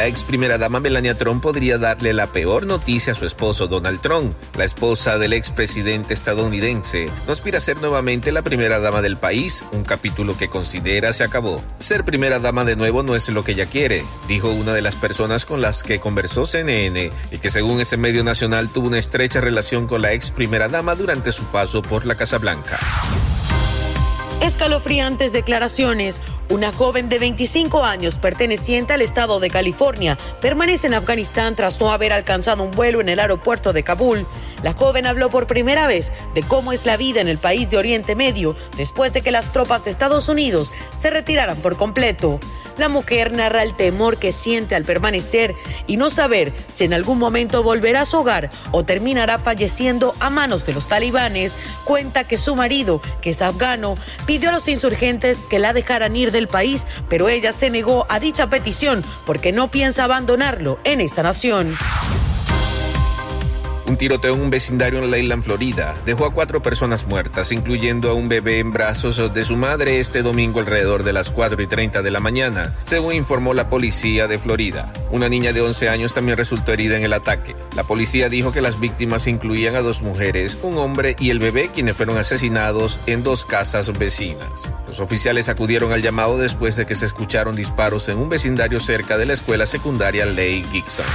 La ex primera dama Melania Trump podría darle la peor noticia a su esposo Donald Trump. La esposa del expresidente estadounidense no aspira a ser nuevamente la primera dama del país, un capítulo que considera se acabó. Ser primera dama de nuevo no es lo que ella quiere, dijo una de las personas con las que conversó CNN y que según ese medio nacional tuvo una estrecha relación con la ex primera dama durante su paso por la Casa Blanca. Escalofriantes declaraciones. Una joven de 25 años perteneciente al estado de California permanece en Afganistán tras no haber alcanzado un vuelo en el aeropuerto de Kabul. La joven habló por primera vez de cómo es la vida en el país de Oriente Medio después de que las tropas de Estados Unidos se retiraran por completo. La mujer narra el temor que siente al permanecer y no saber si en algún momento volverá a su hogar o terminará falleciendo a manos de los talibanes. Cuenta que su marido, que es afgano, pidió a los insurgentes que la dejaran ir del país, pero ella se negó a dicha petición porque no piensa abandonarlo en esa nación. Un tiroteo en un vecindario en Leyland, Florida, dejó a cuatro personas muertas, incluyendo a un bebé en brazos de su madre este domingo alrededor de las 4 y 30 de la mañana, según informó la policía de Florida. Una niña de 11 años también resultó herida en el ataque. La policía dijo que las víctimas incluían a dos mujeres, un hombre y el bebé, quienes fueron asesinados en dos casas vecinas. Los oficiales acudieron al llamado después de que se escucharon disparos en un vecindario cerca de la escuela secundaria Ley Gibson.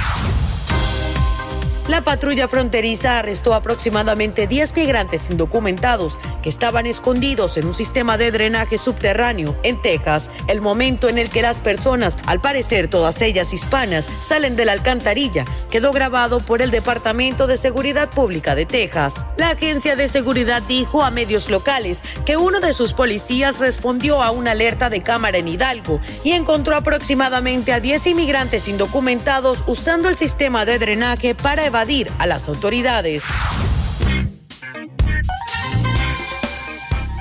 La patrulla fronteriza arrestó aproximadamente 10 migrantes indocumentados que estaban escondidos en un sistema de drenaje subterráneo en Texas, el momento en el que las personas, al parecer todas ellas hispanas, salen de la alcantarilla, quedó grabado por el Departamento de Seguridad Pública de Texas. La agencia de seguridad dijo a medios locales que uno de sus policías respondió a una alerta de cámara en Hidalgo y encontró aproximadamente a 10 inmigrantes indocumentados usando el sistema de drenaje para evacuar a las autoridades.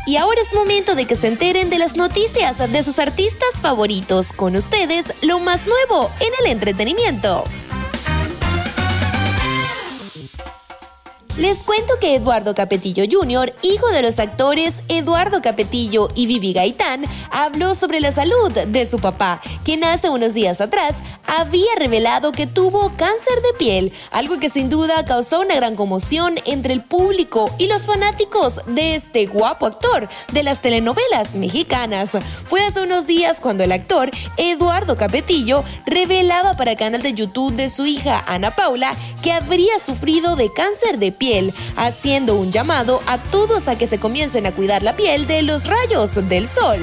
Y ahora es momento de que se enteren de las noticias de sus artistas favoritos. Con ustedes, lo más nuevo en el entretenimiento. Les cuento que Eduardo Capetillo Jr., hijo de los actores Eduardo Capetillo y Vivi Gaitán, habló sobre la salud de su papá, quien hace unos días atrás había revelado que tuvo cáncer de piel, algo que sin duda causó una gran conmoción entre el público y los fanáticos de este guapo actor de las telenovelas mexicanas. Fue hace unos días cuando el actor Eduardo Capetillo revelaba para el canal de YouTube de su hija Ana Paula que habría sufrido de cáncer de piel haciendo un llamado a todos a que se comiencen a cuidar la piel de los rayos del sol.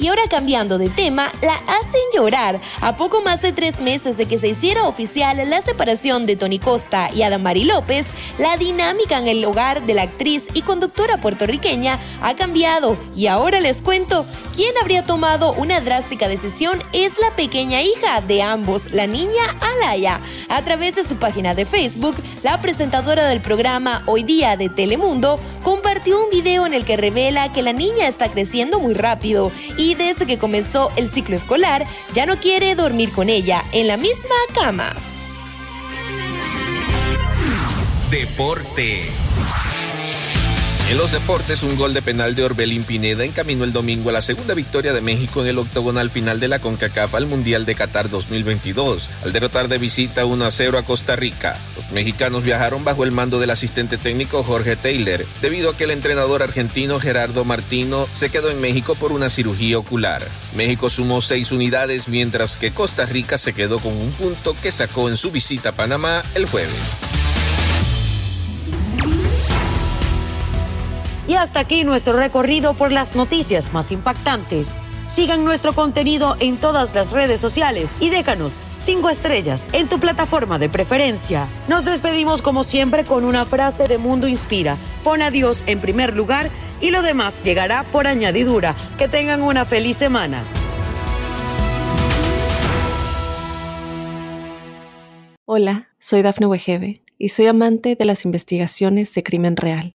Y ahora cambiando de tema, la hacen llorar. A poco más de tres meses de que se hiciera oficial la separación de Tony Costa y Adamari López, la dinámica en el hogar de la actriz y conductora puertorriqueña ha cambiado. Y ahora les cuento, quién habría tomado una drástica decisión es la pequeña hija de ambos, la niña Alaya. A través de su página de Facebook, la presentadora del programa Hoy Día de Telemundo compartió un video en el que revela que la niña está creciendo muy rápido y desde que comenzó el ciclo escolar ya no quiere dormir con ella en la misma cama. Deportes. En los deportes, un gol de penal de Orbelín Pineda encaminó el domingo a la segunda victoria de México en el octogonal final de la CONCACAF al Mundial de Qatar 2022, al derrotar de visita 1 a 0 a Costa Rica. Los mexicanos viajaron bajo el mando del asistente técnico Jorge Taylor, debido a que el entrenador argentino Gerardo Martino se quedó en México por una cirugía ocular. México sumó seis unidades, mientras que Costa Rica se quedó con un punto que sacó en su visita a Panamá el jueves. Y hasta aquí nuestro recorrido por las noticias más impactantes. Sigan nuestro contenido en todas las redes sociales y déjanos cinco estrellas en tu plataforma de preferencia. Nos despedimos como siempre con una frase de Mundo Inspira. Pon a Dios en primer lugar y lo demás llegará por añadidura. Que tengan una feliz semana. Hola, soy Dafne Wegebe y soy amante de las investigaciones de crimen real.